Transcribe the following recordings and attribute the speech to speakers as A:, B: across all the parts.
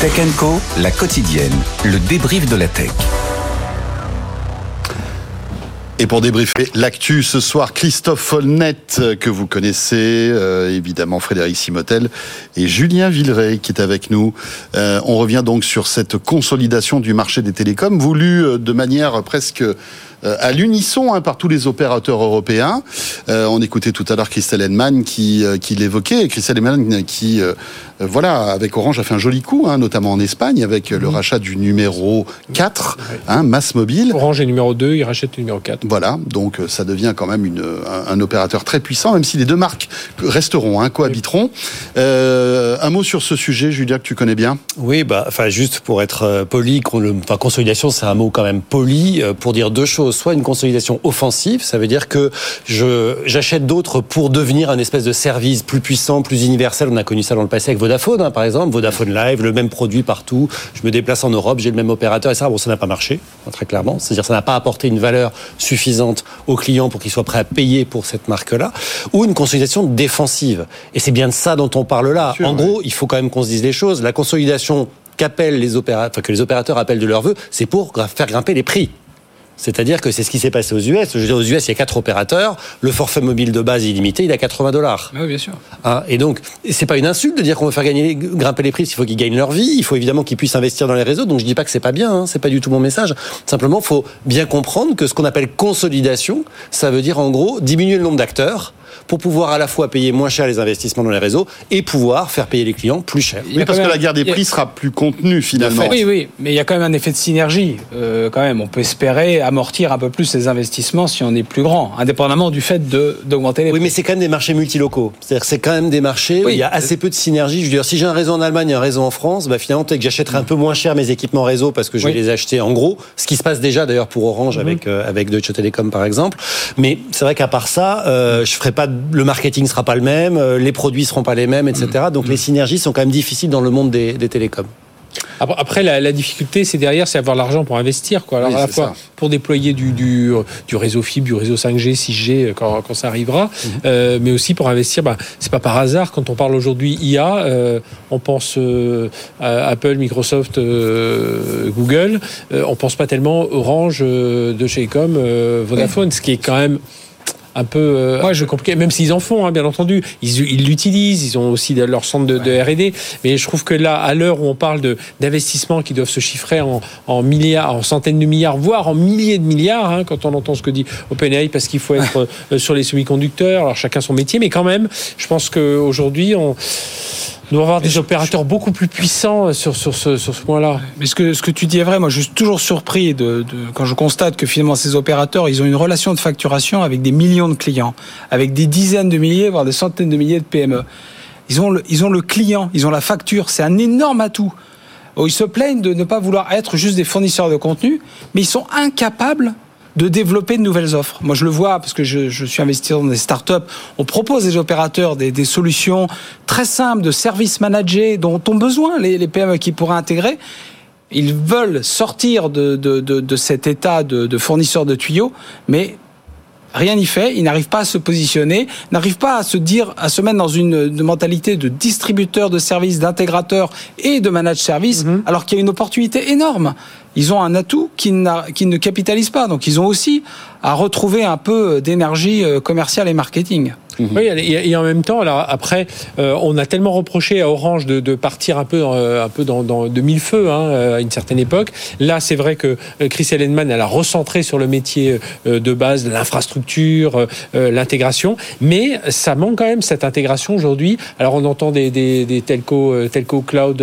A: Tech Co, la quotidienne, le débrief de la tech.
B: Et pour débriefer l'actu ce soir, Christophe Folnet, que vous connaissez, euh, évidemment Frédéric Simotel et Julien Villeray qui est avec nous. Euh, on revient donc sur cette consolidation du marché des télécoms, voulue euh, de manière presque à l'unisson hein, par tous les opérateurs européens. on écoutait tout à l'heure Christelle Henman qui, qui l'évoquait, Christelle Henman qui euh, voilà, avec Orange a fait un joli coup, hein, notamment en Espagne, avec le mhm. rachat du numéro 4, hein, Mass Mobile.
C: Orange est numéro 2, il rachète le numéro 4.
B: Voilà, donc euh, ça devient quand même une, un, opérateur très puissant, même si les deux marques resteront, hein, cohabiteront. Euh, un mot sur ce sujet, Julia, que tu connais bien?
D: Oui, bah, enfin, juste pour être euh, poli, enfin, consolidation, c'est un mot quand même poli, pour dire deux choses. Soit une consolidation offensive, ça veut dire que j'achète d'autres pour devenir un espèce de service plus puissant, plus universel. On a connu ça dans le passé avec Vodafone, hein, par exemple, Vodafone Live, le même produit partout. Je me déplace en Europe, j'ai le même opérateur, et ça, bon, ça n'a pas marché, très clairement. C'est-à-dire, ça n'a pas apporté une valeur suffisante aux clients pour qu'ils soient prêts à payer pour cette marque-là, ou une consolidation défensive. Et c'est bien de ça dont on parle là. en gros, il faut quand même qu'on se dise les choses. La consolidation qu'appellent les opérateurs, que les opérateurs appellent de leur vœu, c'est pour faire grimper les prix. C'est-à-dire que c'est ce qui s'est passé aux US. Je veux dire, aux US, il y a quatre opérateurs. Le forfait mobile de base illimité, il a 80 dollars.
C: Oui, bien sûr.
D: Hein, et donc, c'est pas une insulte de dire qu'on veut faire gagner, grimper les prix. Il faut qu'ils gagnent leur vie. Il faut évidemment qu'ils puissent investir dans les réseaux. Donc, je dis pas que c'est pas bien. Hein, c'est pas du tout mon message. Simplement, faut bien comprendre que ce qu'on appelle consolidation, ça veut dire en gros diminuer le nombre d'acteurs pour pouvoir à la fois payer moins cher les investissements dans les réseaux et pouvoir faire payer les clients plus cher.
B: Oui, parce que la guerre des prix sera plus contenue finalement.
C: Oui, oui, mais il y a quand même un effet de synergie. Euh, quand même, on peut espérer amortir un peu plus ces investissements si on est plus grand, indépendamment du fait d'augmenter les
D: prix. Oui, mais c'est quand même des marchés multilocaux. C'est-à-dire c'est quand même des marchés où il y a assez peu de synergie. Je veux dire, si j'ai un réseau en Allemagne et un réseau en France, bah, finalement, peut-être que j'achèterai un peu moins cher mes équipements réseau parce que je vais les acheter en gros. Ce qui se passe déjà d'ailleurs pour Orange mhm. avec, euh, avec Deutsche Telekom par exemple. Mais c'est vrai qu'à part ça, euh, je ferai pas le marketing sera pas le même, euh, les produits seront pas les mêmes, etc. Mm. Donc les synergies sont quand même difficiles dans le monde des, télécoms.
C: Après, la, difficulté, c'est derrière, c'est avoir l'argent pour investir. Quoi. Alors, à la fois pour déployer du, du, réseau fibre, du réseau 5G, 6G, quand, quand ça arrivera, mm-hmm. euh, mais aussi pour investir. Bah, c'est pas par hasard, quand on parle aujourd'hui IA, euh, on pense à Apple, Microsoft, Google, on pense pas tellement Orange, de chez Com, Vodafone, ce qui est quand même un peu euh, je compliqué, même s'ils en font, hein, bien entendu. Ils l'utilisent, ils ont aussi leur centre de, R&D. Mais je trouve que là, à l'heure où on parle d'investissements qui doivent se chiffrer en, milliards, en centaines de milliards, voire en milliers de milliards, hein, quand on entend ce que dit OpenAI, parce qu'il faut être euh, sur les semi-conducteurs, alors chacun son métier, mais quand même, je pense qu'aujourd'hui, on nous avoir des opérateurs beaucoup plus puissants sur, sur ce, sur ce point-là.
E: Mais ce que, ce que tu dis est vrai. Moi, je suis toujours surpris de, de, quand je constate que finalement ces opérateurs, ils ont une relation de facturation avec des millions de clients, avec des dizaines de milliers, voire des centaines de milliers de PME. Ils ont le, ils ont le client, ils ont la facture. C'est un énorme atout. Oh, ils se plaignent de ne pas vouloir être juste des fournisseurs de contenu, mais ils sont incapables de développer de nouvelles offres. Moi, je le vois parce que je, suis investisseur dans des startups. On propose des opérateurs des, solutions très simples de services managés dont ont besoin les, PME qui pourraient intégrer. Ils veulent sortir de, de, de, cet état de, de fournisseurs de tuyaux, mais rien n'y fait, ils n'arrivent pas à se positionner, n'arrivent pas à se dire, à se mettre dans une, mentalité de distributeur de services, d'intégrateur et de manage service, mhm. alors qu'il y a une opportunité énorme ils ont un atout qui, qui ne capitalise pas. Donc ils ont aussi à retrouver un peu d'énergie euh, commerciale et marketing.
C: Mhm. Oui, et, en même temps, alors après, euh, on a tellement reproché à Orange de, de partir un peu, euh, un peu dans, dans, de mille feux hein, euh, à une certaine époque. Là, c'est vrai que Chris Ellenman, elle a recentré sur le métier de base, l'infrastructure, l'intégration, mais ça manque quand même cette intégration aujourd'hui. Alors, on entend des, des, des telco, telco cloud,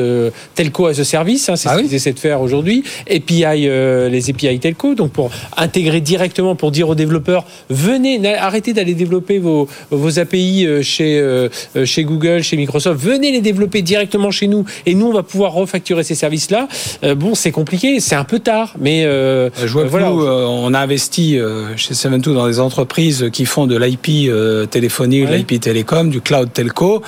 C: telco as a service, hein, c'est ah ce qu'ils essaient de faire aujourd'hui. API, les API telco, donc pour intégrer directement, pour dire aux développeurs, venez, arrêtez d'aller développer vos, vos API euh, chez, euh, euh, chez Google, chez Microsoft, venez les développer directement chez nous et nous, on va pouvoir refacturer ces services-là. bon, c'est compliqué, c'est un peu tard, mais
E: je vois que voilà. nous, on a investi chez Seven2 dans des entreprises qui font de l'IP téléphonie, de l'IP télécom, du cloud telco,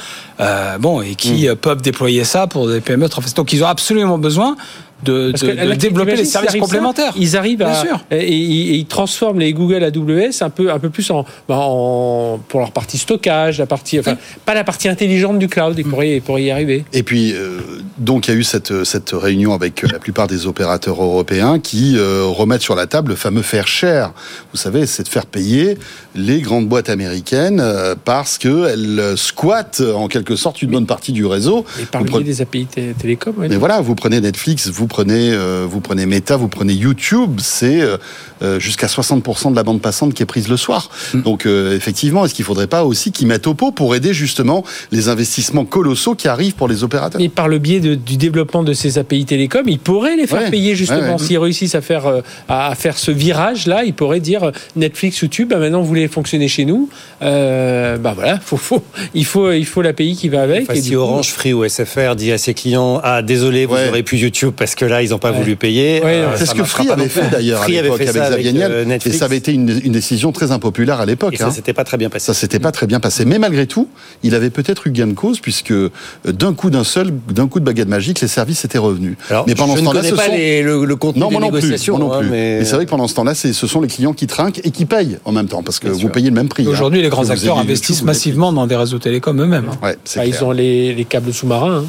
E: bon, et qui mm. peuvent déployer ça pour des PME. Donc, ils ont absolument besoin de, de, développer les services complémentaires.
C: ils arrivent à Et, ils transforment les Google AWS un peu un peu plus en, bah, en pour leur partie stockage, la partie enfin pas la partie intelligente du cloud. Ils pourraient, pourraient y arriver.
B: Et puis euh, donc il y a eu cette cette réunion avec la plupart des opérateurs européens qui euh, remettent sur la table le fameux faire cher. Vous savez, c'est de faire payer les grandes boîtes américaines euh, parce que elles squattent en quelque sorte une bonne partie du réseau.
C: Et par le des API télécom.
B: Mais voilà, vous prenez Netflix, vous prenez, euh, vous prenez Meta, vous prenez YouTube, c'est euh, euh, jusqu'à 60% de la bande passante qui est prise le soir. Mm. Donc effectivement, est-ce qu'il ne faudrait pas aussi qu'ils mettent au pot pour aider justement les investissements colossaux qui arrivent pour les opérateurs?
C: Et par le biais du développement de ces API télécom, ils pourraient les faire payer justement. S'ils réussissent à faire, à faire ce virage-là, ils pourraient dire Netflix, YouTube, bah maintenant vous voulez fonctionner chez nous, bah voilà, faut, faut, il faut, il faut l'API qui va avec.
D: et si Orange, Free ou SFR dit à ses clients, ah désolé, vous n'aurez plus YouTube parce que là, ils n'ont pas voulu payer.
B: Euh, c'est ce que Free avait fait d'ailleurs à l'époque avec Xavier Niel. Euh, et ça avait été une, décision très impopulaire à l'époque. Et
D: ça hein. s'était pas très bien passé.
B: Ça s'était pas très bien passé. Mais malgré tout, il avait peut-être eu gain de cause puisque euh, d'un coup d'un seul, d'un coup de baguette magique, les services étaient revenus.
D: mais pendant ce temps-là, ce
B: pas
D: le, contenu
B: non,
D: des négociations.
B: non plus. mais, c'est vrai que pendant ce temps-là, ce sont les clients qui trinquent et qui payent en même temps parce que vous payez le même prix.
E: Hein. Aujourd'hui, les grands acteurs investissent massivement dans des réseaux télécoms eux-mêmes.
C: Hein. Ils ont les câbles sous-marins.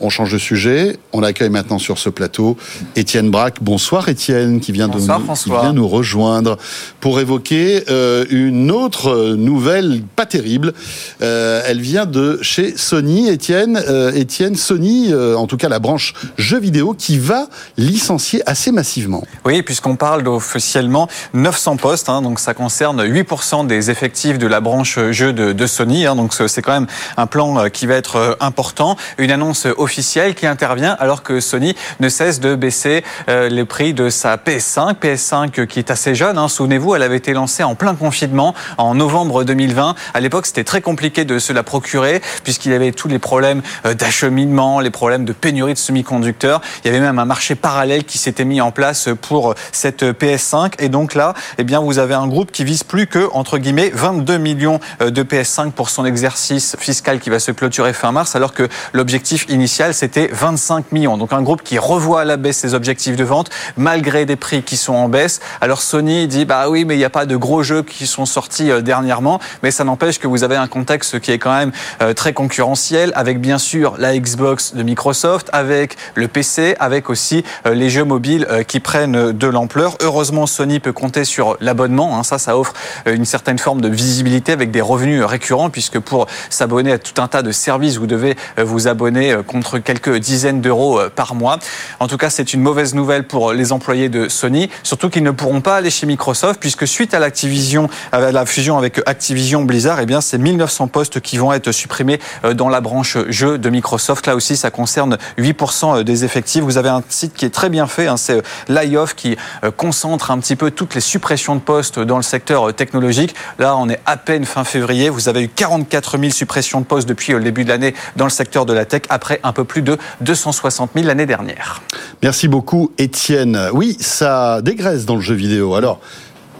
B: On change de sujet. On accueille maintenant sur ce plateau Étienne Braque. Bonsoir Étienne, qui vient, de nous, qui vient nous rejoindre pour évoquer euh, une autre nouvelle pas terrible. Euh, elle vient de chez Sony. Étienne, euh, Étienne Sony, en tout cas la branche jeux vidéo, qui va licencier assez massivement.
F: Oui, puisqu'on parle d'officiellement 900 postes. Hein, donc ça concerne 8% des effectifs de la branche jeux de, Sony. Hein, donc c'est quand même un plan qui va être important. Une annonce officiel qui intervient alors que Sony ne cesse de baisser euh, les prix de sa PS5. PS5 qui est assez jeune, hein. souvenez-vous, elle avait été lancée en plein confinement en novembre 2020. À l'époque, c'était très compliqué de se la procurer puisqu'il y avait tous les problèmes euh, d'acheminement, les problèmes de pénurie de semi-conducteurs. Il y avait même un marché parallèle qui s'était mis en place pour cette PS5. Et donc là, eh bien, vous avez un groupe qui vise plus que, entre guillemets, 22 millions euh, de PS5 pour son exercice fiscal qui va se clôturer fin mars, alors que l'objectif initial c'était 25 millions. Donc un groupe qui revoit à la baisse ses objectifs de vente, malgré des prix qui sont en baisse. Alors Sony dit, bah oui, mais il n'y a pas de gros jeux qui sont sortis euh, dernièrement, mais ça n'empêche que vous avez un contexte qui est quand même euh, très concurrentiel, avec bien sûr la Xbox de Microsoft, avec le PC, avec aussi euh, les jeux mobiles qui prennent de l'ampleur. Heureusement, Sony peut compter sur l'abonnement. Hein. Ça, ça offre une certaine forme de visibilité avec des revenus récurrents, puisque pour s'abonner à tout un tas de services, vous devez vous abonner contre quelques dizaines d'euros euh, par mois. En tout cas, c'est une mauvaise nouvelle pour les employés de Sony, surtout qu'ils ne pourront pas aller chez Microsoft, puisque suite à l'Activision, à la fusion avec Activision Blizzard, eh bien, c'est 1900 postes qui vont être supprimés euh, dans la branche jeux de Microsoft. Là aussi, ça concerne 8% euh, des effectifs. Vous avez un site qui est très bien fait, hein, c'est Layoff qui concentre un petit peu toutes les suppressions de postes dans le secteur technologique. Là, on est à peine fin février. Vous avez eu 44 000 suppressions de postes depuis le début de l'année dans le secteur de la tech, après un peu plus de 260 000 l'année dernière.
B: Merci beaucoup, Étienne. Oui, ça dégraisse dans le jeu vidéo. Alors,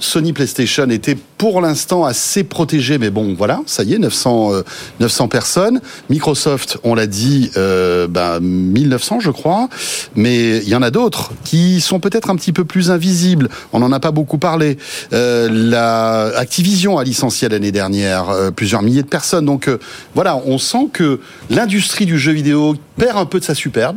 B: Sony PlayStation était pour l'instant assez protégé, mais bon, voilà, ça y est, 900, 900 euh, personnes. Microsoft, on l'a dit, euh, ben, 1900, je crois, mais il y en a d'autres qui sont peut-être un petit peu plus invisibles. On n'en a pas beaucoup parlé. Euh, la Activision a licencié l'année dernière euh, plusieurs milliers de personnes. Donc voilà, on sent que l'industrie du jeu vidéo perd un peu de sa superbe.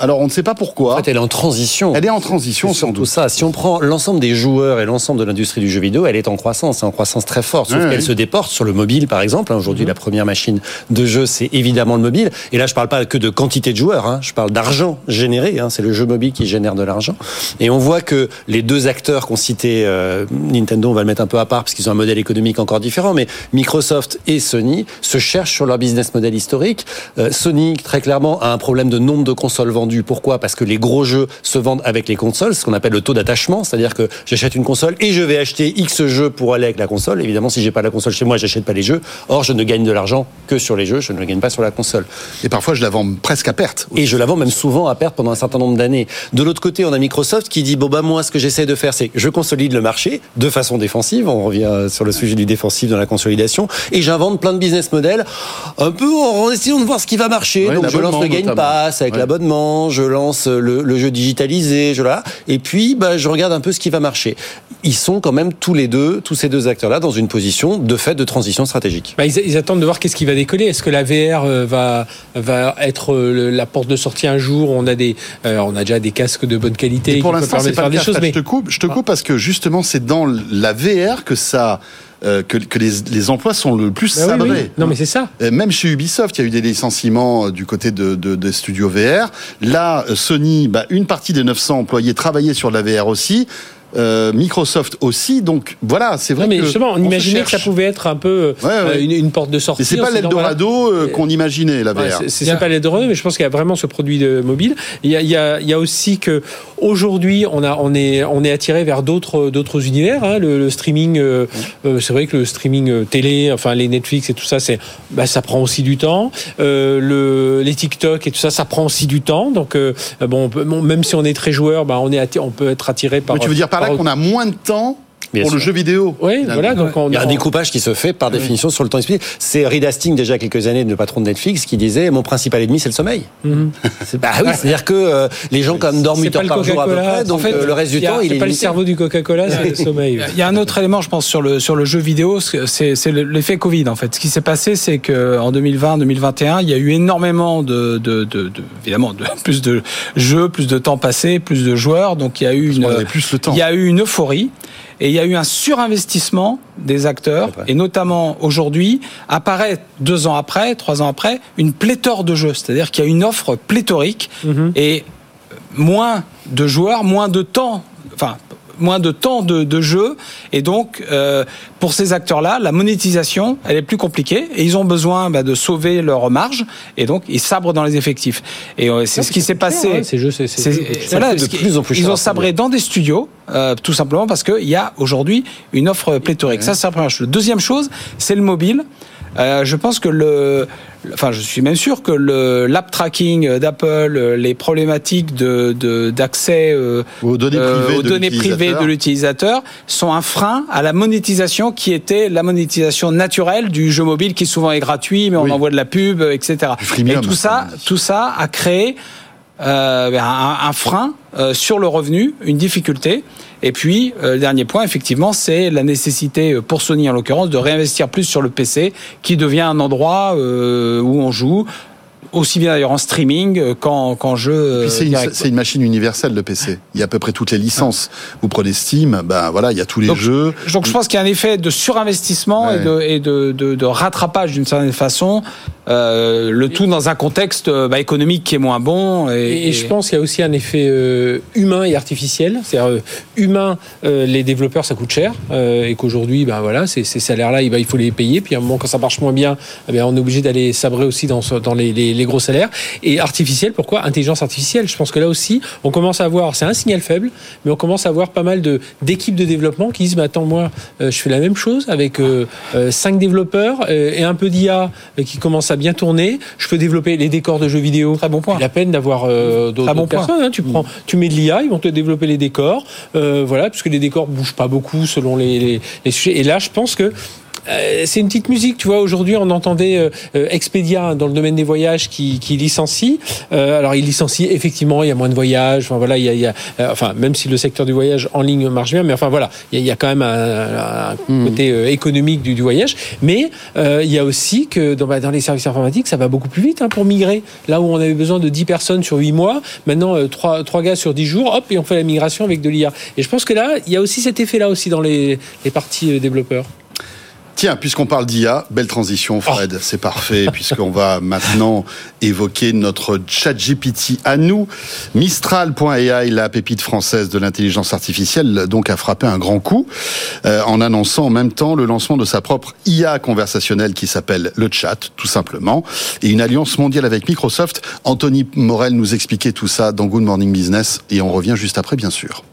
B: Alors on ne sait pas pourquoi.
D: En fait, elle est en transition.
B: Elle est en transition,
D: sans tout ça. Si on prend l'ensemble des joueurs et l'ensemble de l'industrie du jeu vidéo, elle est en croissance, en croissance très forte. Sauf qu'elle se déporte sur le mobile, par exemple. Aujourd'hui, mhm. la première machine de jeu, c'est évidemment le mobile. Et là, je parle pas que de quantité de joueurs. Hein. Je parle d'argent généré. Hein. C'est le jeu mobile qui génère de l'argent. Et on voit que les deux acteurs qu'on citait, euh, Nintendo, on va le mettre un peu à part parce qu'ils ont un modèle économique encore différent, mais Microsoft et Sony se cherchent sur leur business model historique. Euh, Sony, très clairement, a un problème de nombre de consoles vendues pourquoi? Parce que les gros jeux se vendent avec les consoles, ce qu'on appelle le taux d'attachement, c'est-à-dire que j'achète une console et je vais acheter X jeux pour aller avec la console. Évidemment, si j'ai pas la console chez moi, j'achète pas les jeux. Or, je ne gagne de l'argent que sur les jeux, je ne le gagne pas sur la console.
B: Et parfois, je la vends presque à perte.
D: Et je la vends même souvent à perte pendant un certain nombre d'années. De l'autre côté, on a Microsoft qui dit bon bah moi, ce que j'essaie de faire, c'est je consolide le marché de façon défensive. On revient sur le sujet du défensif dans la consolidation et j'invente plein de business models un peu en essayant de voir ce qui va marcher. Donc je lance le Game Pass avec l'abonnement je lance le, jeu digitalisé, je là, et puis bah, je regarde un peu ce qui va marcher. Ils sont quand même tous les deux, tous ces deux acteurs-là, dans une position de fait de transition stratégique.
C: Bah, ils, attendent de voir qu'est-ce qui va décoller. Est-ce que la VR euh, va va être euh, la porte de sortie un jour? On a des, euh, on a déjà des casques de bonne qualité.
B: Et pour l'instant, c'est pas des choses. Mais... Je te coupe, je te coupe parce que justement, c'est dans la VR que ça euh, que, que les, les, emplois sont le plus bah sabrés.
C: Non, mais c'est ça.
B: Euh, même chez Ubisoft, il y a eu des licenciements euh, du côté de, de, des studios VR. Là, Sony, bah, une partie des 900 employés travaillaient sur la VR aussi. Euh, Microsoft aussi. Donc voilà, c'est vrai
C: mais
B: que
C: justement, on, imaginait que ça pouvait être un peu euh, Une, une, porte de sortie.
B: Mais c'est pas l'Eldorado euh, qu'on imaginait la VR.
C: c'est pas l'Eldorado, mais je pense qu'il y a vraiment ce produit de mobile. Il y a, il y a, il y a aussi que aujourd'hui, on a, on est, on est attiré vers d'autres, d'autres univers. Hein. Le, streaming, c'est vrai que le streaming télé, enfin les Netflix et tout ça, c'est, bah, ça prend aussi du temps. le, les TikTok et tout ça, ça prend aussi du temps. Donc bon, même si on est très joueur, bah, on est, on peut être attiré par.
B: Mais tu veux dire par là qu'on a moins de temps pour le jeu vidéo.
C: Oui, voilà. Donc
D: il y a un découpage qui se fait par définition sur le temps expliqué. C'est Reed Hastings, déjà quelques années, le patron de Netflix, qui disait Mon principal ennemi, c'est le sommeil. Mhm. bah oui, c'est-à-dire que euh, les gens, quand même, dorment 8 heures par jour à peu près, donc en fait, euh, le reste du temps, il est.
C: pas le cerveau du Coca-Cola, c'est le sommeil.
E: Il y a un autre élément, je pense, sur le, sur le jeu vidéo, c'est l'effet Covid, en fait. Ce qui s'est passé, c'est qu'en 2020, 2021, il y a eu énormément de, de, de, évidemment, de, plus de jeux, plus de temps passé, plus de joueurs, donc il y a eu une,
B: plus le temps.
E: il y a eu une euphorie. Et il y a eu un surinvestissement des acteurs, et notamment aujourd'hui, apparaît deux ans après, trois ans après, une pléthore de jeux. C'est-à-dire qu'il y a une offre pléthorique mhm. et moins de joueurs, moins de temps, enfin moins de temps de, de jeu et donc euh, pour ces acteurs-là, la monétisation elle est plus compliquée et ils ont besoin bah, de sauver leur marge et donc ils sabrent dans les effectifs et euh, c'est ce qui s'est passé.
C: Ces jeux, c'est
E: voilà, de plus en plus Ils ont sabré dans des studios euh, tout simplement parce qu'il y a aujourd'hui une offre pléthorique. Ça c'est la première chose. La deuxième chose, c'est le mobile. Euh, je pense que le, enfin, je suis même sûr que le l'app tracking d'Apple, les problématiques de d'accès
B: euh, aux données privées,
E: aux de, données privées de l'utilisateur sont un frein à la monétisation qui était la monétisation naturelle du jeu mobile qui souvent est gratuit, mais on envoie de la pub, etc. Et tout ça, tout ça a créé euh, un, un, frein euh, sur le revenu, une difficulté. Et puis, euh, le dernier point, effectivement, c'est la nécessité, euh, pour Sony en l'occurrence, de réinvestir plus sur le PC, qui devient un endroit euh, où on joue aussi bien d'ailleurs en streaming qu'en qu jeu.
B: c'est une, une, machine universelle le PC. Il y a à peu près toutes les licences. Vous prenez Steam, ben voilà, il y a tous les jeux.
E: Donc je pense qu'il y a un effet de surinvestissement et, de, et de, de, de rattrapage d'une certaine façon euh, le tout dans un contexte euh, bah, économique qui est moins bon.
C: Et, je pense qu'il y a aussi un effet euh, humain et artificiel. C'est-à-dire, humain, les développeurs, ça coûte cher. et qu'aujourd'hui, ben, voilà, ces, ces salaires-là, il, il, faut les payer. Puis à un moment, quand ça marche moins bien, eh on est obligé d'aller sabrer aussi dans, dans les, les, les, gros salaires. Et artificiel, pourquoi? Intelligence artificielle. Je pense que là aussi, on commence à voir, c'est un signal faible, mais on commence à voir pas mal d'équipes de, développement qui disent, mais attends, moi, je fais la même chose avec cinq développeurs et un peu d'IA qui commence à bien tourné, je peux développer les décors de jeux vidéo.
E: Très bon point.
C: La peine d'avoir euh, d'autres personnes. Hein. Tu prends, tu mets de l'IA, ils vont te développer les décors. Euh, voilà, puisque les décors bougent pas beaucoup selon les, les sujets. Et là, je pense que c'est une petite musique, tu vois. Aujourd'hui, on entendait euh, euh, Expedia dans le domaine des voyages qui, qui licencie. alors, il licencie effectivement, il y a moins de voyages. Enfin voilà, il y a, il y a enfin même si le secteur du voyage en ligne marche bien, mais enfin voilà, il y a, quand même un, hmm. côté économique du, du, voyage. Mais il y a aussi que dans, bah, dans, les services informatiques, ça va beaucoup plus vite hein, pour migrer. Là où on avait besoin de 10 personnes sur 8 mois, maintenant 3, 3 gars sur 10 jours, hop, et on fait la migration avec de l'IA. Et je pense que là, il y a aussi cet effet-là aussi dans les, les parties développeurs.
B: Tiens, puisqu'on parle d'IA, belle transition, Fred, oh. c'est parfait, puisqu'on va maintenant évoquer notre chat GPT à nous. Mistral.ai, la pépite française de l'intelligence artificielle, donc a frappé un grand coup euh, en annonçant en même temps le lancement de sa propre IA conversationnelle qui s'appelle le chat, tout simplement, et une alliance mondiale avec Microsoft. Anthony Morel nous expliquait tout ça dans Good Morning Business, et on revient juste après, bien sûr.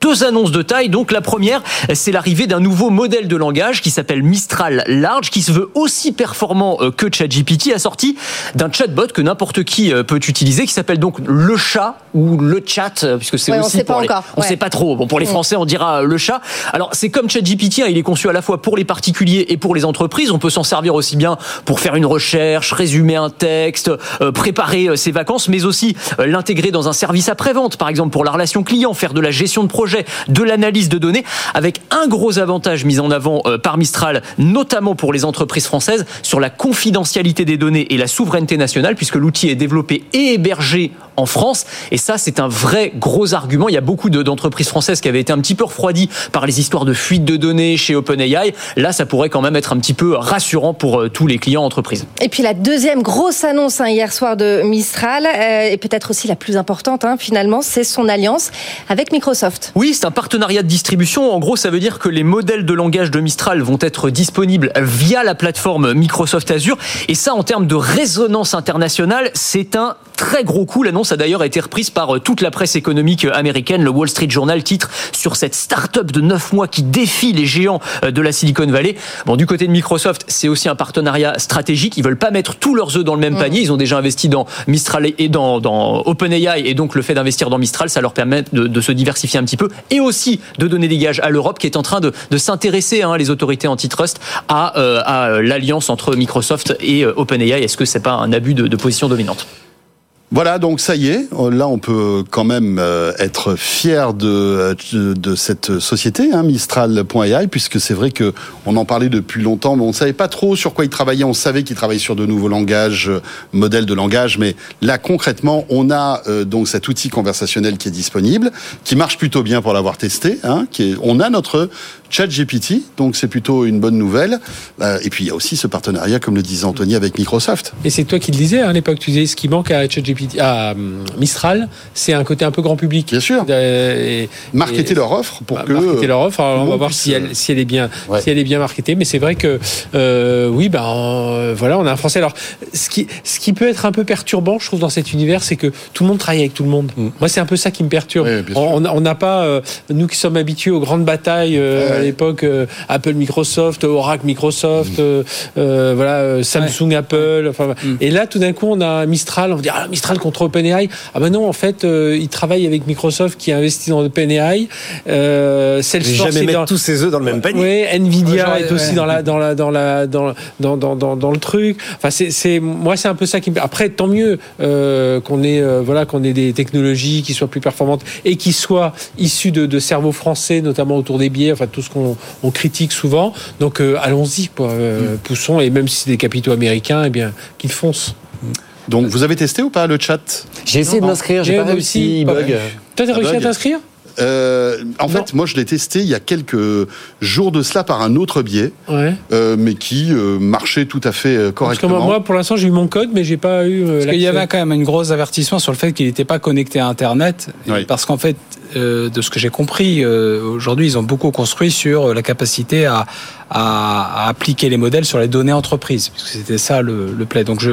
G: Deux annonces de taille. Donc la première, c'est l'arrivée d'un nouveau modèle de langage qui s'appelle Mistral Large, qui se veut aussi performant euh, que ChatGPT, assorti d'un chatbot que n'importe qui euh, peut utiliser, qui s'appelle donc le chat ou le chat, euh, puisque c'est aussi
H: on
G: pour
H: sait
G: les...
H: pas encore.
G: on
H: Ouais.
G: sait pas trop. Bon, pour les
H: Mm.
G: Français, on dira le chat. Alors c'est comme ChatGPT, hein, il est conçu à la fois pour les particuliers et pour les entreprises. On peut s'en servir aussi bien pour faire une recherche, résumer un texte, préparer ses vacances, mais aussi l'intégrer dans un service après-vente, par exemple pour la relation client, faire de la gestion de projet, de l'analyse de données, avec un gros avantage mis en avant euh, par Mistral, notamment pour les entreprises françaises, sur la confidentialité des données et la souveraineté nationale, puisque l'outil est développé et hébergé en France. Et ça, c'est un vrai gros argument. Il y a beaucoup de- d'entreprises françaises qui avaient été un petit peu refroidies par les histoires de fuite de données chez OpenAI. Là, ça pourrait quand même être un petit peu rassurant pour euh, tous les clients entreprises.
H: Et puis la deuxième grosse annonce hein, hier soir de Mistral, euh, et peut-être aussi la plus importante hein, finalement, c'est son alliance avec Microsoft.
G: Oui, c'est un partenariat de distribution. En gros, ça veut dire que les modèles de langage de Mistral vont être disponibles via la plateforme Microsoft Azure. Et ça, en termes de résonance internationale, c'est un très gros coup. L'annonce a d'ailleurs été reprise par euh, toute la presse économique euh, américaine. Le Wall Street Journal titre sur cette start-up de 9 mois qui défie les géants euh, de la Silicon Valley. Bon, du côté de Microsoft, c'est aussi un partenariat stratégique. Ils veulent pas mettre tous leurs œufs dans le même panier. Ils ont déjà investi dans Mistral et dans, dans OpenAI. Et donc, le fait d'investir dans Mistral, ça leur permet de, de se diversifier un petit peu et aussi de donner des gages à l'Europe qui est en train de, de s'intéresser, hein, les autorités antitrust, à, euh, à l'alliance entre Microsoft et OpenAI. Est-ce que c'est pas un abus de, de position dominante?
B: Voilà, donc ça y est, là on peut quand même euh, être fier de, de, de cette société, hein, Mistral.ai, puisque c'est vrai que on en parlait depuis longtemps, mais on ne savait pas trop sur quoi ils travaillaient. On savait qu'ils travaillaient sur de nouveaux langages, euh, modèles de langage, mais là concrètement, on a euh, donc cet outil conversationnel qui est disponible, qui marche plutôt bien pour l'avoir testé. Hein, qui est, on a notre chat GPT, donc c'est plutôt une bonne nouvelle. Euh, et puis il y a aussi ce partenariat, comme le disait Anthony, avec Microsoft.
C: Et c'est toi qui le disais hein, à l'époque, tu disais ce qui manque à ChatGPT, à hum, Mistral, c'est un côté un peu grand public.
B: Bien sûr.
C: Euh, et-
B: Marketer
C: et-
B: leur offre pour
C: bah,
B: que
C: marketer leur offre. Alors,
B: le
C: on va voir
B: puisse,
C: si elle, si elle est bien,
B: Ouais.
C: si elle est bien marketée. Mais c'est vrai que euh, oui, ben euh, voilà, on a un Français. Alors, ce qui, ce qui peut être un peu perturbant, je trouve, dans cet univers, c'est que tout le monde travaille avec tout le monde. Moi, c'est un peu ça qui me perturbe. On n'a pas, euh, nous qui sommes habitués aux grandes batailles euh,
B: Ouais.
C: À l'époque, euh, Apple, Microsoft, Oracle, Microsoft,
B: Mm.
C: euh, euh, voilà, euh, Samsung, Apple. Enfin, et là, tout d'un coup, on a Mistral. On dit ah, Mistral contre OpenAI. Ah ben non, en fait, euh, ils travaillent avec Microsoft qui a investi dans OpenAI. Euh, Salesforce
D: Jamais mettre
C: dans-
D: tous ses œufs dans le même panier.
C: oui, Nvidia
E: Ouais,
C: est aussi
E: ouais.
C: dans la dans la dans la dans dans dans dans, dans le truc. Enfin, c'est c'est moi c'est un peu ça qui me. Après, tant mieux euh, qu'on ait euh, voilà qu'on ait des technologies qui soient plus performantes et qui soient issues de, de cerveaux français, notamment autour des biais. Enfin, tout ce qu'on on critique souvent. Donc, euh, allons-y, quoi. Euh, Poussons et même si c'est des capitaux américains, eh bien qu'ils foncent.
B: Donc, vous avez testé ou pas le chat?
D: J'ai essayé de m'inscrire, j'ai pas réussi,
C: pas-
D: bug.
C: Toi, t'as
B: Ça
C: réussi à
B: bug.
C: t'inscrire?
B: Euh, En
C: Non.
B: fait, moi, je l'ai testé il y a quelques jours de cela par un autre biais,
C: Ouais.
B: euh, mais qui euh, marchait tout à fait euh,
C: Parce que
B: correctement.
C: moi, pour l'instant, j'ai eu mon code, mais j'ai pas eu. euh,
E: Parce qu'il y avait quand même un gros avertissement sur le fait qu'il n'était pas connecté à Internet.
B: Oui.
E: Parce qu'en fait, de ce que j'ai compris, euh, aujourd'hui, ils ont beaucoup construit sur euh, la capacité à, à, à appliquer les modèles sur les données entreprises. Parce que c'était ça le, le play. Donc, je,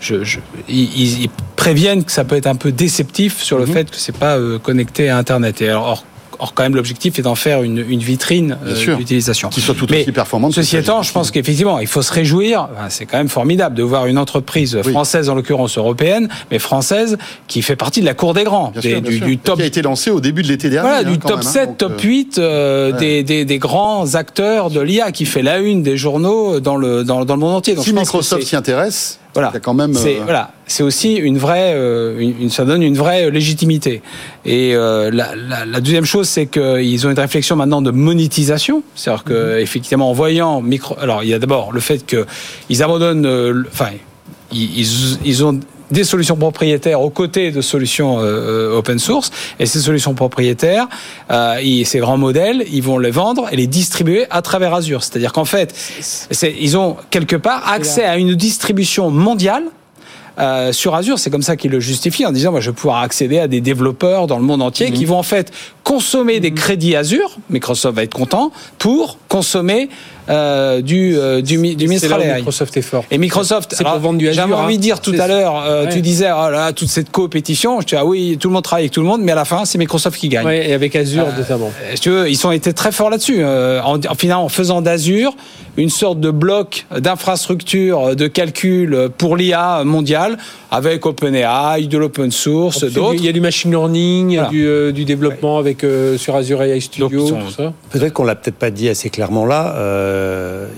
E: je, je- ils, ils préviennent que ça peut être un peu déceptif sur le fait que c'est pas euh, connecté à Internet. Et alors, or, or, quand même, l'objectif est d'en faire une, une vitrine euh, d'utilisation.
B: qui soit tout
E: Mais
B: aussi performante.
E: Ceci étant, je pense qu'effectivement, il faut se réjouir. C'est quand même formidable de voir une entreprise
B: Oui.
E: française, en l'occurrence européenne, mais française, qui fait partie de la cour des grands,
B: Bien
E: des-
B: sûr,
E: du, top.
B: qui a été lancé au début de l'été dernier.
E: Voilà,
B: hein,
E: du top
B: même, hein,
E: 7,
B: donc,
E: top
B: euh,
E: 8 euh,
B: ouais.
E: des, des, des grands acteurs de l'IA qui fait la une des journaux dans le, dans, dans le monde entier. Donc,
B: Si
E: je pense que
B: Microsoft s'y intéresse,
E: voilà.
B: il y a quand même.
E: C'est
B: euh,
E: voilà, c'est aussi une vraie, euh, une, ça donne une vraie légitimité. Et euh, la, la, la deuxième chose, c'est qu'ils ont une réflexion maintenant de monétisation, c'est-à-dire que effectivement, en voyant micro, alors il y a d'abord le fait que ils abandonnent, euh, enfin, ils, ils, ils ont des solutions propriétaires aux côtés de solutions euh, euh, open source. Et ces solutions propriétaires, euh, ces grands modèles, ils vont les vendre et les distribuer à travers Azure. C'est-à-dire qu'en fait, ils ont quelque part accès à une distribution mondiale euh, sur Azure. C'est comme ça qu'ils le justifient en disant moi je vais pouvoir accéder à des développeurs dans le monde entier
B: Mhm.
E: qui vont en fait consommer des crédits Azure. Microsoft va être content pour consommer euh, du euh, du, du
C: là où. Microsoft est fort.
E: Et Microsoft,
C: C'est pour vendre du Azure,
E: J'avais envie
C: hein.
E: de dire tout
C: C'est-
E: à l'heure, euh,
C: Ouais.
E: tu disais oh là, toute cette coopétition. Je dis ah oui, tout le monde travaille avec tout le monde, mais à la fin c'est Microsoft qui gagne.
C: Ouais, et avec Azure
E: Euh,
C: notamment.
E: Si tu veux, ils ont été très forts là-dessus. euh, en, en, finalement, en faisant d'Azure une sorte de bloc d'infrastructure de calcul pour l'IA mondiale, avec OpenAI, de l'open source, d'autres.
C: Il y a du machine learning,
E: Voilà.
C: du, euh, du développement avec euh, sur Azure AI Studio,
E: Donc, ils sont-
C: tout ça.
D: Peut-être qu'on l'a peut-être pas dit assez clairement là. Euh,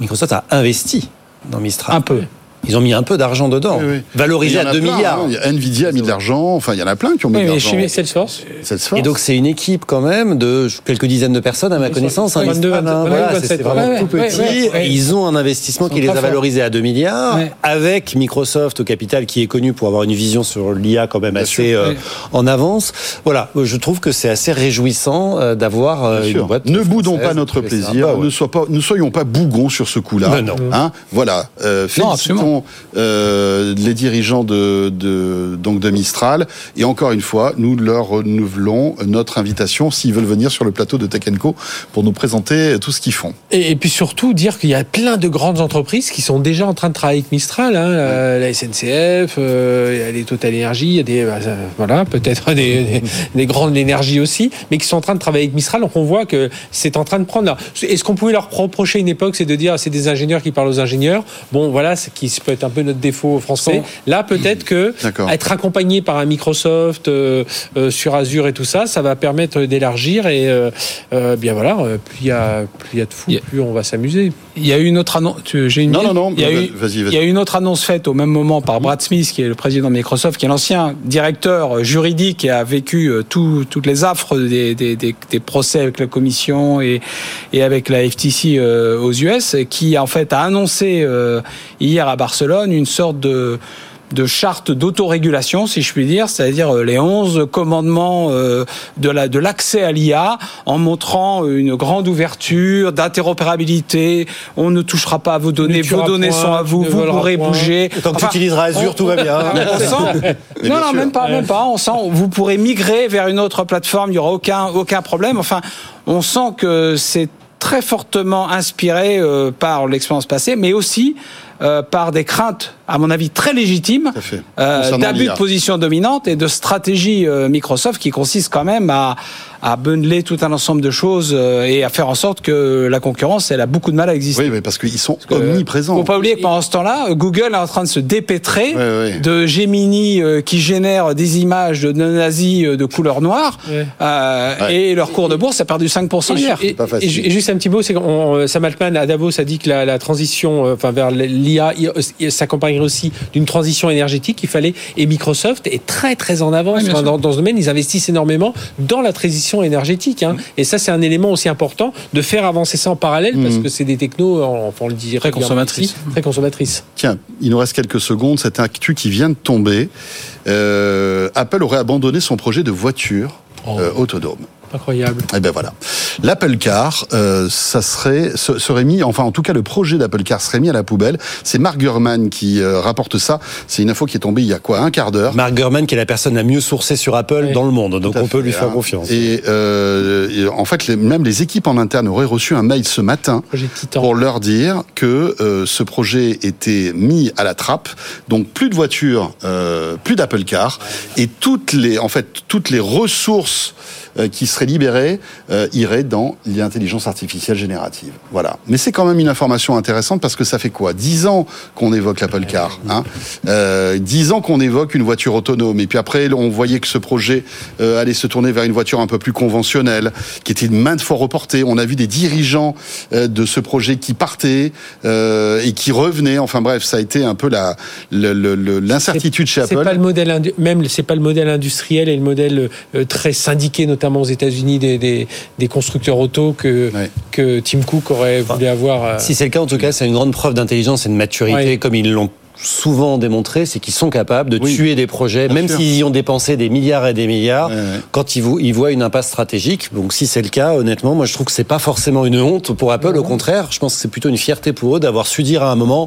D: Microsoft a investi dans Mistral.
E: Un peu.
D: Ils ont mis un peu d'argent dedans,
B: Oui, oui.
D: valorisé à
B: a
D: 2
B: plein,
D: milliards.
B: hein. Nvidia a mis de l'argent. Enfin, il y en a plein qui ont mis
E: Oui,
B: de
E: mais
B: l'argent.
E: chez
C: Salesforce.
B: Salesforce.
D: Et donc c'est une équipe quand même de quelques dizaines de personnes à ma connaissance. hein,
C: 22,
D: Mistral,
C: 22,
D: voilà,
C: 27,
D: c'est vraiment
E: ouais,
D: tout petit.
E: ouais, ouais.
D: Et Ils ont un investissement qui les a valorisés à 2 milliards,
E: Ouais.
D: avec Microsoft au capital qui est connu pour avoir une vision sur l'IA quand même
B: Bien
D: assez
B: sûr,
D: euh,
E: ouais.
D: en avance. Voilà, je trouve que c'est assez réjouissant euh, d'avoir euh,
B: Bien
D: une
B: sûr.
D: boîte.
B: Ne boudons pas notre plaisir,
D: Bah
B: ne, soyons pas bougons sur ce coup-là.
D: Non.
B: Hein voilà. Euh, les dirigeants de, de, donc de Mistral. Et encore une fois, nous leur renouvelons notre invitation s'ils veulent venir sur le plateau de Tech Co pour nous présenter tout ce qu'ils font.
C: Et, et puis surtout dire qu'il y a plein de grandes entreprises qui sont déjà en train de travailler avec Mistral, hein, la, la SNCF, euh, il y a les Total Energy, il y a des bah, voilà peut-être des, des, des grandes énergies aussi, mais qui sont en train de travailler avec Mistral. Donc on voit que c'est en train de prendre. Est-ce qu'on pouvait leur reprocher une époque, c'est de dire c'est des ingénieurs qui parlent aux ingénieurs? Bon voilà, ce qui peut être un peu notre défaut français. Là peut-être que être accompagné par un Microsoft euh, euh, sur Azure et tout ça, ça va permettre d'élargir et euh, euh, bien voilà, plus il y a plus il y a de fous,
E: Yeah.
C: plus on va s'amuser.
E: Il y a eu une autre annonce. J'ai une
B: Non, non, non,
E: Il y a eu,
B: vas-y, vas-y.
E: il y a eu une autre annonce faite au même moment par Brad Smith, qui est le président de Microsoft, qui est l'ancien directeur juridique et a vécu tout- toutes les affres des, des, des, des procès avec la Commission et, et avec la FTC euh, aux US, et qui en fait a annoncé euh, hier à Barcelone une sorte de de charte d'autorégulation, si je puis dire, c'est-à-dire euh, les 11 commandements euh, de la de l'accès à l'IA, en montrant une grande ouverture, d'interopérabilité. On ne touchera pas à vos données, vos données
C: point,
E: sont à vous, vous pourrez
C: point.
E: bouger.
D: Tant que
E: Enfin,
D: tu utiliseras Azure,
E: on-
D: tout va bien.
E: on sent- non,
B: bien
E: non, même pas, même pas. On sent, vous pourrez migrer vers une autre plateforme, il n'y aura aucun, aucun problème. Enfin, on sent que c'est très fortement inspiré euh, par l'expérience passée, mais aussi euh, par des craintes, à mon avis, très légitimes euh, d'abus de position dominante et de stratégie euh, Microsoft qui consiste quand même à, à bundler tout un ensemble de choses euh, et à faire en sorte que la concurrence, elle a beaucoup de mal à exister.
B: Oui, mais parce qu'ils sont
E: Euh,
B: omniprésents.
E: Faut pas oublier que pendant ce temps-là, Google est en train de se dépêtrer de Gemini euh, qui génère des images de nazis de couleur noire euh, et leur cours de bourse a perdu 5% hier.
C: Et, juste un petit mot, c'est que Sam Altman à Davos a dit que la, la transition, enfin vers l'IA, il- il s'accompagnerait aussi d'une transition énergétique. Il fallait et Microsoft est très très en avance Enfin, dans, dans ce domaine. Ils investissent énormément dans la transition énergétique. Hein. Et ça, c'est un élément aussi important de faire avancer ça en parallèle parce
B: Mhm.
C: que c'est des technos, enfin, on le dit
E: Très consommatrices.
C: ici, très consommatrices.
B: Tiens, il nous reste quelques secondes. Cette actu qui vient de tomber. Euh, Apple aurait abandonné son projet de voiture
C: Oh.
B: euh, autonome.
C: Incroyable.
B: Eh ben voilà. L'Apple Car, euh, ça serait se- serait mis, enfin en tout cas le projet d'Apple Car serait mis à la poubelle. C'est Mark Gurman qui euh, rapporte ça. C'est une info qui est tombée il y a quoi un quart d'heure?
D: Mark Gurman, qui est la personne la mieux sourcée sur Apple
C: Oui.
D: dans le monde, donc on peut lui faire
B: hein.
D: confiance.
B: Et, euh, et en fait, les- même les équipes en interne auraient reçu un mail ce matin
C: Projet Titan.
B: pour leur dire que euh, ce projet était mis à la trappe. Donc plus de voitures, euh, plus d'Apple Car et toutes les, en fait, toutes les ressources qui seraient libérées euh, iraient dans l'intelligence artificielle générative. Voilà. Mais c'est quand même une information intéressante parce que ça fait quoi? Dix ans qu'on évoque l'Apple Car, hein? Euh, Dix ans qu'on évoque une voiture autonome. Et puis après, on voyait que ce projet euh, allait se tourner vers une voiture un peu plus conventionnelle, qui était maintes fois reportée. On a vu des dirigeants euh, de ce projet qui partaient euh, et qui revenaient. Enfin bref, ça a été un peu la l'incertitude chez
C: C'est
B: Apple.
C: pas le modèle même c'est pas le modèle industriel et le modèle euh, très syndiqué notamment aux États-Unis des, des, des constructeurs auto que
B: Ouais.
C: que Tim Cook aurait voulu avoir. euh,
D: Si c'est le cas, en tout cas, c'est une grande preuve d'intelligence et de maturité,
C: Ouais.
D: comme ils l'ont souvent démontré, c'est qu'ils sont capables de
B: Oui.
D: tuer des projets, même s'ils y ont dépensé des milliards et des milliards,
B: Ouais, ouais.
D: quand ils, vo- ils voient une impasse stratégique. Donc si c'est le cas, honnêtement, moi je trouve que c'est pas forcément une honte pour Apple, au contraire, je pense que c'est plutôt une fierté pour eux d'avoir su dire à un moment,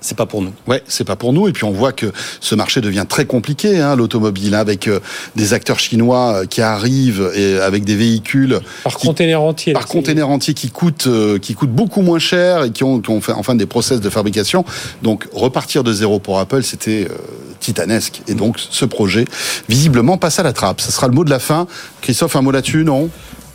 D: c'est pas pour nous.
B: Ouais, c'est pas pour nous. Et puis on voit que ce marché devient très compliqué, hein, l'automobile, hein, avec euh, des acteurs chinois euh, qui arrivent et avec des véhicules
C: par
B: qui,
C: container entier,
B: par container entier qui coûtent euh, qui coûtent beaucoup moins cher et qui ont, qui ont fait enfin des process de fabrication. Donc repartir de zéro pour Apple, c'était euh, titanesque. Et donc ce projet visiblement passe à la trappe. Ce sera le mot de la fin. Christophe, un mot là-dessus, non?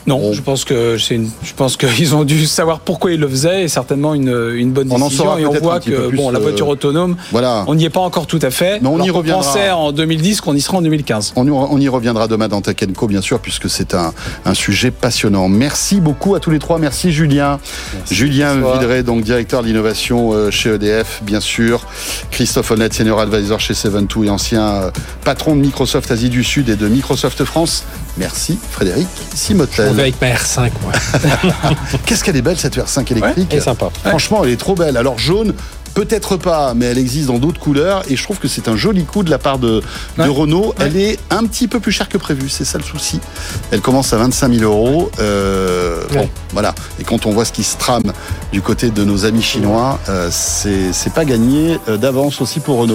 E: Non, on... je pense que c'est une, je pense qu'ils ont dû savoir pourquoi ils le faisaient et certainement une, une bonne
B: on
E: décision.
B: En
E: et on voit que bon, la voiture autonome,
B: voilà.
E: on n'y est pas encore tout à fait.
B: Mais on y reviendra.
E: Pensait en 2010 qu'on y sera en 2015.
B: On, on y reviendra demain dans Tech Co, bien sûr, puisque c'est un, un, sujet passionnant. Merci beaucoup à tous les trois. Merci Julien. Merci. Julien Villeray, donc directeur de l'innovation chez EDF, bien sûr. Christophe Honnête, senior advisor chez Seven2 et ancien patron de Microsoft Asie du Sud et de Microsoft France. Merci Frédéric Simotel.
C: On va avec ma R5 moi.
B: Qu'est-ce qu'elle est belle cette R5 électrique.
C: Ouais, sympa.
B: Franchement, elle est trop belle. Alors jaune, Peut-être pas, mais elle existe dans d'autres couleurs et je trouve que c'est un joli coup de la part de. Renault. Ouais. Elle est un petit peu plus chère que prévu, c'est ça le souci. Elle commence à 25 000 euros. Euh, ouais. Bon, voilà. Et quand on voit ce qui se trame du côté de nos amis chinois, euh, c'est pas gagné d'avance aussi pour Renault.